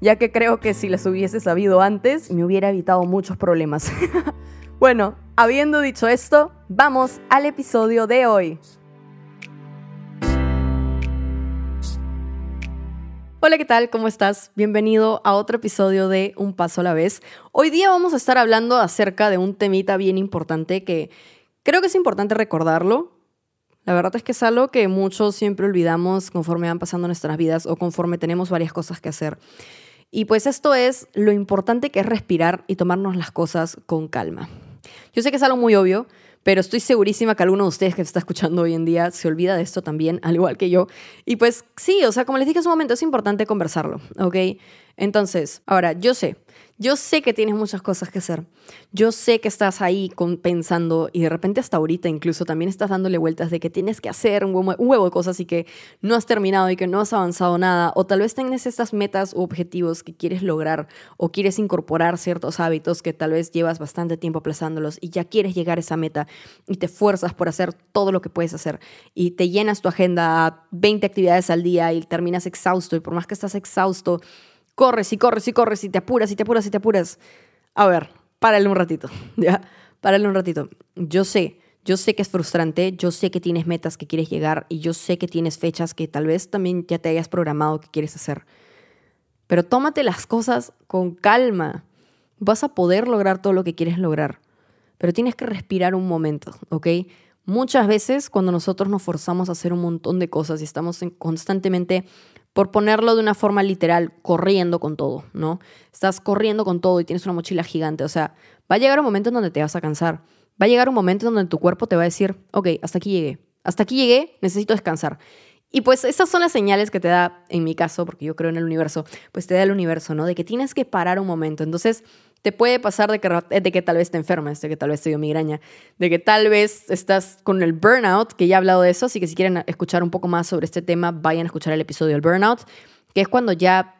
ya que creo que si las hubiese sabido antes me hubiera evitado muchos problemas. bueno, habiendo dicho esto, vamos al episodio de hoy. Hola, ¿qué tal? ¿Cómo estás? Bienvenido a otro episodio de Un Paso a la Vez. Hoy día vamos a estar hablando acerca de un temita bien importante que creo que es importante recordarlo. La verdad es que es algo que muchos siempre olvidamos conforme van pasando nuestras vidas o conforme tenemos varias cosas que hacer. Y pues esto es lo importante que es respirar y tomarnos las cosas con calma. Yo sé que es algo muy obvio, pero estoy segurísima que alguno de ustedes que está escuchando hoy en día se olvida de esto también, al igual que yo. Y pues sí, o sea, como les dije hace un momento, es importante conversarlo, ¿ok? Entonces, ahora, yo sé, yo sé que tienes muchas cosas que hacer. Yo sé que estás ahí pensando y de repente hasta ahorita incluso también estás dándole vueltas de que tienes que hacer un huevo, de cosas y que no has terminado y que no has avanzado nada. O tal vez tienes estas metas u objetivos que quieres lograr o quieres incorporar ciertos hábitos que tal vez llevas bastante tiempo aplazándolos y ya quieres llegar a esa meta y te fuerzas por hacer todo lo que puedes hacer y te llenas tu agenda a 20 actividades al día y terminas exhausto y por más que estás exhausto, corres y corres y corres y te apuras y te apuras y te apuras. A ver, párale un ratito, ¿ya? Párale un ratito. Yo sé, yo sé que es frustrante, yo sé que tienes metas que quieres llegar y yo sé que tienes fechas que tal vez también ya te hayas programado que quieres hacer. Pero tómate las cosas con calma. Vas a poder lograr todo lo que quieres lograr. Pero tienes que respirar un momento, ¿ok? Muchas veces cuando nosotros nos forzamos a hacer un montón de cosas y estamos constantemente por ponerlo de una forma literal, corriendo con todo, ¿no? Estás corriendo con todo y tienes una mochila gigante. O sea, va a llegar un momento en donde te vas a cansar. Va a llegar un momento en donde tu cuerpo te va a decir, ok, hasta aquí llegué. Hasta aquí llegué, necesito descansar. Y pues esas son las señales que te da, en mi caso, porque yo creo en el universo, pues te da el universo, ¿no? De que tienes que parar un momento. Entonces, te puede pasar de que, de que tal vez te enfermes, de que tal vez te dio migraña, de que tal vez estás con el burnout, que ya he hablado de eso, así que si quieren escuchar un poco más sobre este tema, vayan a escuchar el episodio del burnout, que es cuando ya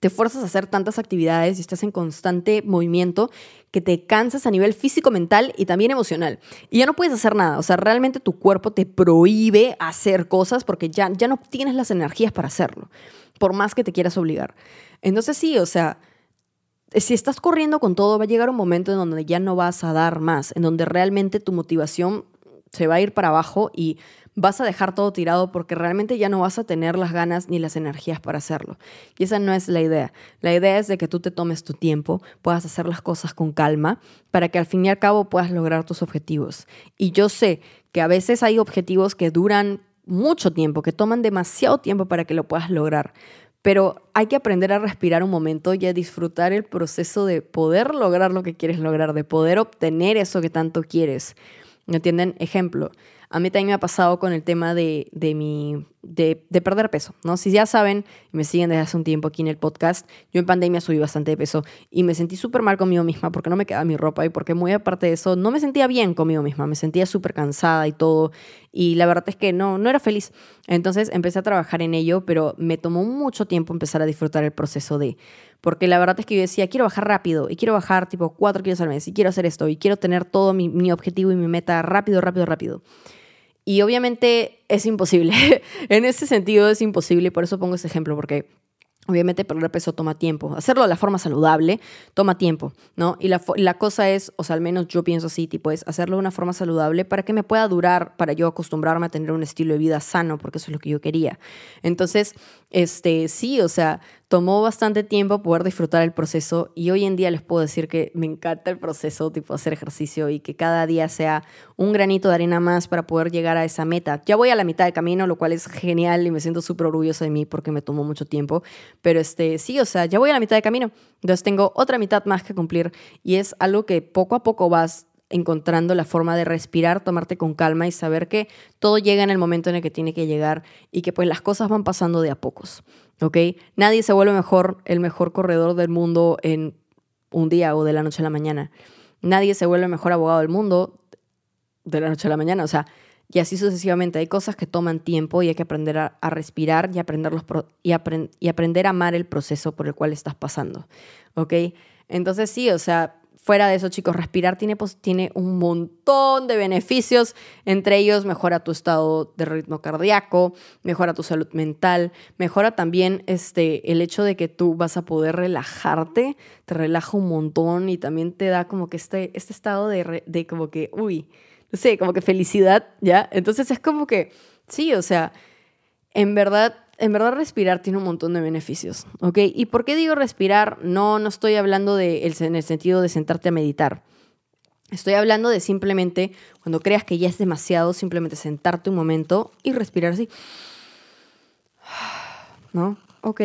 te fuerzas a hacer tantas actividades y estás en constante movimiento que te cansas a nivel físico, mental y también emocional. Y ya no puedes hacer nada. O sea, realmente tu cuerpo te prohíbe hacer cosas porque ya, ya no tienes las energías para hacerlo, por más que te quieras obligar. Entonces sí, o sea, si estás corriendo con todo, va a llegar un momento en donde ya no vas a dar más, en donde realmente tu motivación se va a ir para abajo y vas a dejar todo tirado porque realmente ya no vas a tener las ganas ni las energías para hacerlo. Y esa no es la idea. La idea es de que tú te tomes tu tiempo, puedas hacer las cosas con calma, para que al fin y al cabo puedas lograr tus objetivos. Y yo sé que a veces hay objetivos que duran mucho tiempo, que toman demasiado tiempo para que lo puedas logar. Pero hay que aprender a respirar un momento y a disfrutar el proceso de poder lograr lo que quieres lograr, de poder obtener eso que tanto quieres. ¿Me entienden? Ejemplo, a mí también me ha pasado con el tema de, de mi, de, de, perder peso, ¿no? Si ya saben me siguen desde hace un tiempo aquí en el podcast, yo en pandemia subí bastante de peso y me sentí súper mal conmigo misma porque no me quedaba mi ropa y porque muy aparte de eso no me sentía bien conmigo misma, me sentía súper cansada y todo y la verdad es que no, no era feliz. Entonces empecé a trabajar en ello, pero me tomó mucho tiempo empezar a disfrutar el proceso de, porque la verdad es que yo decía, quiero bajar rápido y quiero bajar tipo 4 kilos al mes y quiero hacer esto y quiero tener todo mi, mi objetivo y mi meta rápido, rápido, rápido. Y obviamente es imposible. en ese sentido es imposible y por eso pongo ese ejemplo, porque Obviamente perder peso toma tiempo. Hacerlo de la forma saludable toma tiempo, ¿no? Y la, la, cosa es, o sea, al menos yo pienso así, tipo, es hacerlo de una forma saludable para que me pueda durar, para yo acostumbrarme a tener un estilo de vida sano, porque eso es lo que yo quería. Entonces, este, sí, o sea, tomó bastante tiempo poder disfrutar el proceso y hoy en día les puedo decir que me encanta el proceso, tipo hacer ejercicio y que cada día sea un granito de arena más para poder llegar a esa meta. Ya voy a la mitad del camino, lo cual es genial y me siento súper orgullosa de mí porque me tomó mucho tiempo, pero este, sí, o sea, ya voy a la mitad del camino, entonces tengo otra mitad más que cumplir y es algo que poco a poco vas encontrando la forma de respirar, tomarte con calma y saber que todo llega en el momento en el que tiene que llegar y que pues las cosas van pasando de a pocos, ¿ok? Nadie se vuelve mejor, el mejor corredor del mundo en un día o de la noche a la mañana. Nadie se vuelve el mejor abogado del mundo de la noche a la mañana. O sea, y así sucesivamente. Hay cosas que toman tiempo y hay que aprender a, respirar y, aprender los y, y, aprender a amar el proceso por el cual estás pasando. ¿Ok? Entonces sí, o sea, fuera de eso, chicos, respirar tiene, tiene un montón de beneficios. Entre ellos, mejora tu estado de ritmo cardíaco, mejora tu salud mental, mejora también este, el hecho de que tú vas a poder relajarte, te relaja un montón y también te da como que este, este estado de, de como que, uy, no sé, como que felicidad, ¿ya? Entonces es como que, sí, o sea, en verdad, en verdad respirar tiene un montón de beneficios, ¿ok? ¿Y por qué digo respirar? No, no estoy hablando de, en el sentido de sentarte a meditar. Estoy hablando de simplemente, cuando creas que ya es demasiado, simplemente sentarte un momento y respirar así. ¿No? Ok.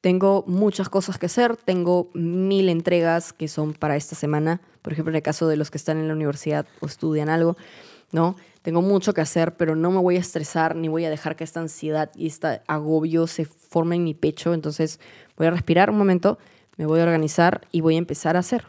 Tengo muchas cosas que hacer, tengo mil entregas que son para esta semana, por ejemplo, en el caso de los que están en la universidad o estudian algo, ¿no? Tengo mucho que hacer, pero no me voy a estresar ni voy a dejar que esta ansiedad y este agobio se forme en mi pecho, entonces voy a respirar un momento, me voy a organizar y voy a empezar a hacer.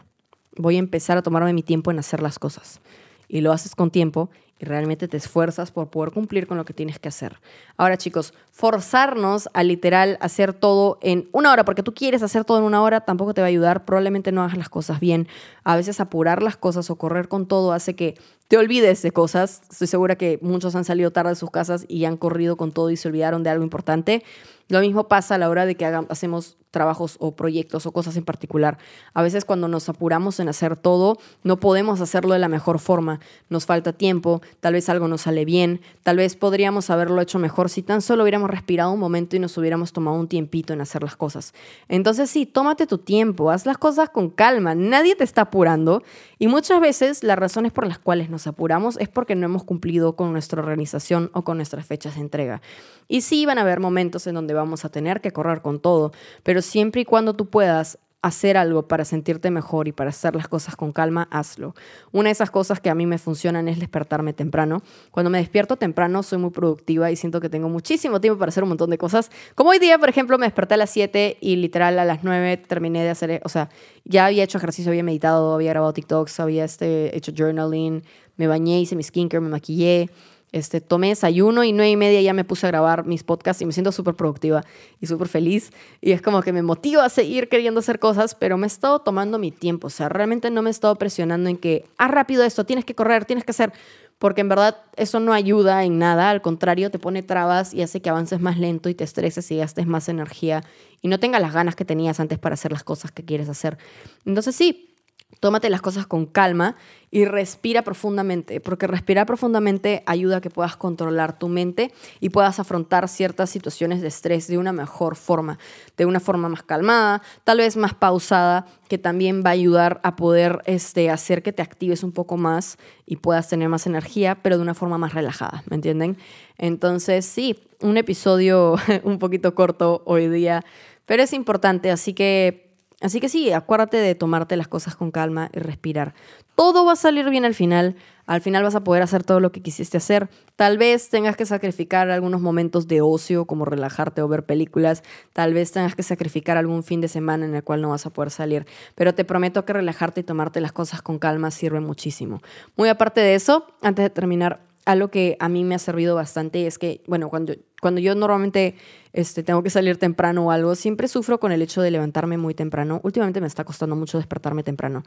Voy a empezar a tomarme mi tiempo en hacer las cosas. Y lo haces con tiempo y realmente te esfuerzas por poder cumplir con lo que tienes que hacer. Ahora, chicos, forzarnos a literal hacer todo en una hora, porque tú quieres hacer todo en una hora, tampoco te va a ayudar, probablemente no hagas las cosas bien. A veces apurar las cosas o correr con todo hace que te olvides de cosas. Estoy segura que muchos han salido tarde de sus casas y han corrido con todo y se olvidaron de algo importante. Lo mismo pasa a la hora de que hacemos trabajos o proyectos o cosas en particular. A veces cuando nos apuramos en hacer todo, no podemos hacerlo de la mejor forma. Nos falta tiempo, tal vez algo nos sale bien, tal vez podríamos haberlo hecho mejor si tan solo hubiéramos respirado un momento y nos hubiéramos tomado un tiempito en hacer las cosas. Entonces sí, tómate tu tiempo, haz las cosas con calma, nadie te está apurando y muchas veces las razones por las cuales nos apuramos es porque no hemos cumplido con nuestra organización o con nuestras fechas de entrega. Y sí van a haber momentos en donde vamos a tener que correr con todo, pero siempre y cuando tú puedas hacer algo para sentirte mejor y para hacer las cosas con calma, hazlo. Una de esas cosas que a mí me funcionan es despertarme temprano. Cuando me despierto temprano soy muy productiva y siento que tengo muchísimo tiempo para hacer un montón de cosas. Como hoy día, por ejemplo, me desperté a las 7 y literal a las 9 terminé de hacer, o sea, ya había hecho ejercicio, había meditado, había grabado TikToks, había este, hecho journaling, me bañé, hice mi skincare, me maquillé este, tomé desayuno y nueve y media ya me puse a grabar mis podcasts y me siento súper productiva y súper feliz. Y es como que me motiva a seguir queriendo hacer cosas, pero me he estado tomando mi tiempo. O sea, realmente no me he estado presionando en que, haz rápido esto, tienes que correr, tienes que hacer. Porque en verdad eso no ayuda en nada, al contrario, te pone trabas y hace que avances más lento y te estreses y gastes más energía y no tengas las ganas que tenías antes para hacer las cosas que quieres hacer. Entonces sí, tómate las cosas con calma y respira profundamente, porque respirar profundamente ayuda a que puedas controlar tu mente y puedas afrontar ciertas situaciones de estrés de una mejor forma, de una forma más calmada, tal vez más pausada, que también va a ayudar a poder este, hacer que te actives un poco más y puedas tener más energía, pero de una forma más relajada, ¿me entienden? Entonces, sí, un episodio un poquito corto hoy día, pero es importante, así que Así que sí, acuérdate de tomarte las cosas con calma y respirar. Todo va a salir bien al final. Al final vas a poder hacer todo lo que quisiste hacer. Tal vez tengas que sacrificar algunos momentos de ocio, como relajarte o ver películas. Tal vez tengas que sacrificar algún fin de semana en el cual no vas a poder salir. Pero te prometo que relajarte y tomarte las cosas con calma sirve muchísimo. Muy aparte de eso, antes de terminar, algo que a mí me ha servido bastante es que, bueno, cuando, cuando yo normalmente este, tengo que salir temprano o algo, siempre sufro con el hecho de levantarme muy temprano. Últimamente me está costando mucho despertarme temprano.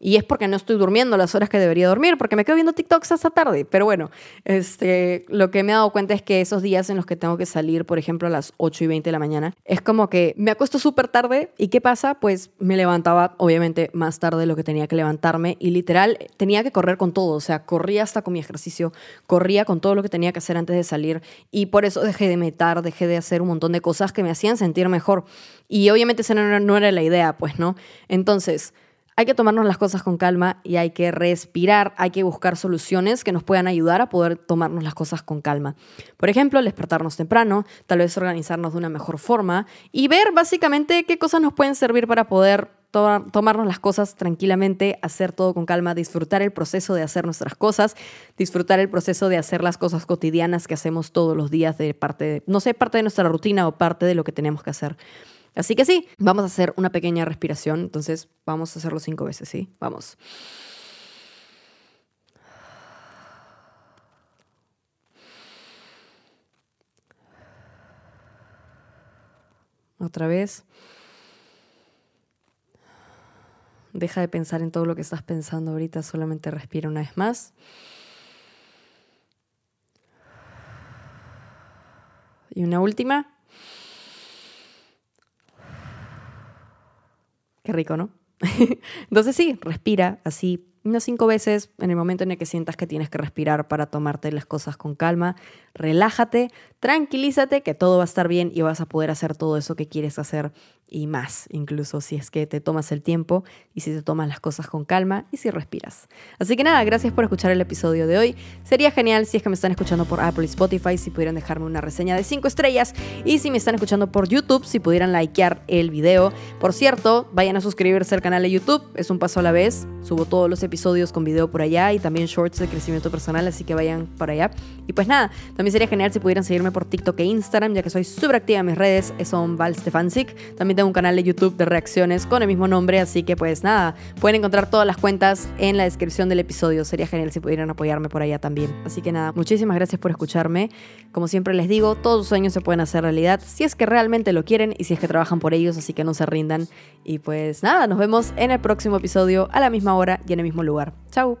Y es porque no estoy durmiendo las horas que debería dormir, porque me quedo viendo TikToks hasta tarde. Pero bueno, este, lo que me he dado cuenta es que esos días en los que tengo que salir, por ejemplo, a las 8 y 20 de la mañana, es como que me acuesto súper tarde. ¿Y qué pasa? Pues me levantaba, obviamente, más tarde de lo que tenía que levantarme. Y literal, tenía que correr con todo. O sea, corría hasta con mi ejercicio, corría con todo lo que tenía que hacer antes de salir. Y por eso dejé de metar, dejé de hacer un montón de cosas que me hacían sentir mejor. Y obviamente esa no era la idea, pues, ¿no? Entonces, hay que tomarnos las cosas con calma y hay que respirar, hay que buscar soluciones que nos puedan ayudar a poder tomarnos las cosas con calma. Por ejemplo, despertarnos temprano, tal vez organizarnos de una mejor forma y ver básicamente qué cosas nos pueden servir para poder tomarnos las cosas tranquilamente, hacer todo con calma, disfrutar el proceso de hacer nuestras cosas, disfrutar el proceso de hacer las cosas cotidianas que hacemos todos los días de parte, no sé, parte de nuestra rutina o parte de lo que tenemos que hacer. Así que sí, vamos a hacer una pequeña respiración. Entonces vamos a hacerlo cinco veces, ¿sí? Vamos. Otra vez. Deja de pensar en todo lo que estás pensando ahorita, solamente respira una vez más. Y una última. Qué rico, ¿no? Entonces sí, respira así unas cinco veces en el momento en el que sientas que tienes que respirar para tomarte las cosas con calma. Relájate, tranquilízate, que todo va a estar bien y vas a poder hacer todo eso que quieres hacer y más, incluso si es que te tomas el tiempo y si te tomas las cosas con calma y si respiras. Así que nada, gracias por escuchar el episodio de hoy. Sería genial si es que me están escuchando por Apple y Spotify, si pudieran dejarme una reseña de 5 estrellas y si me están escuchando por YouTube, si pudieran likear el video. Por cierto, vayan a suscribirse al canal de YouTube, es un paso a la vez, subo todos los episodios con video por allá y también shorts de crecimiento personal, así que vayan para allá. Y pues nada, también sería genial si pudieran seguirme por TikTok e Instagram, ya que soy súper activa en mis redes, son Val Stefancic. También tengo un canal de YouTube de reacciones con el mismo nombre, así que pues nada, pueden encontrar todas las cuentas en la descripción del episodio. Sería genial si pudieran apoyarme por allá también. Así que nada, muchísimas gracias por escucharme. Como siempre les digo, todos sus sueños se pueden hacer realidad si es que realmente lo quieren y si es que trabajan por ellos, así que no se rindan. Y pues nada, nos vemos en el próximo episodio a la misma hora y en el mismo lugar. Chao.